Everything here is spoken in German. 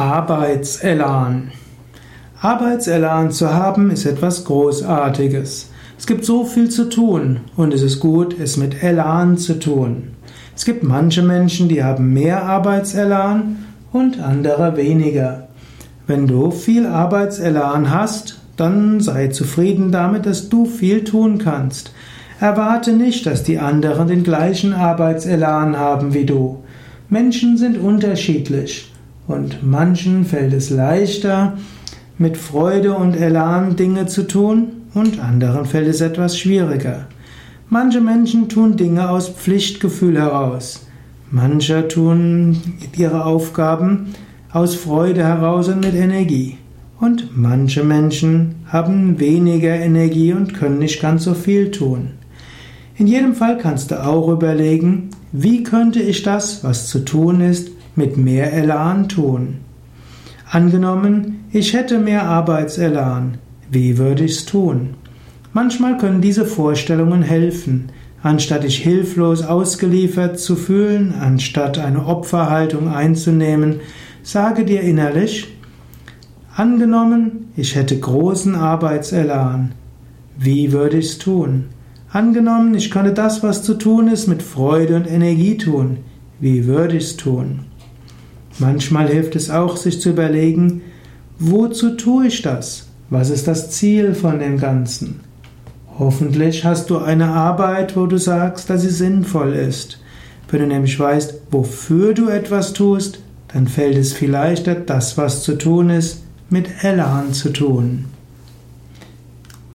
Arbeitselan. Arbeitselan zu haben ist etwas Großartiges. Es gibt so viel zu tun und es ist gut, es mit Elan zu tun. Es gibt manche Menschen, die haben mehr Arbeitselan und andere weniger. Wenn du viel Arbeitselan hast, dann sei zufrieden damit, dass du viel tun kannst. Erwarte nicht, dass die anderen den gleichen Arbeitselan haben wie du. Menschen sind unterschiedlich. Und manchen fällt es leichter, mit Freude und Elan Dinge zu tun, und anderen fällt es etwas schwieriger. Manche Menschen tun Dinge aus Pflichtgefühl heraus. Manche tun ihre Aufgaben aus Freude heraus und mit Energie. Und manche Menschen haben weniger Energie und können nicht ganz so viel tun. In jedem Fall kannst du auch überlegen, wie könnte ich das, was zu tun ist, mit mehr Elan tun. Angenommen, ich hätte mehr Arbeitselan, wie würde ich's tun? Manchmal können diese Vorstellungen helfen, anstatt dich hilflos ausgeliefert zu fühlen, anstatt eine Opferhaltung einzunehmen, sage dir innerlich, angenommen, ich hätte großen Arbeitselan, wie würde ich's tun? Angenommen, ich könnte das, was zu tun ist, mit Freude und Energie tun, wie würde ich's tun? Manchmal hilft es auch, sich zu überlegen, wozu tue ich das? Was ist das Ziel von dem Ganzen? Hoffentlich hast du eine Arbeit, wo du sagst, dass sie sinnvoll ist. Wenn du nämlich weißt, wofür du etwas tust, dann fällt es viel leichter, das, was zu tun ist, mit Elan zu tun.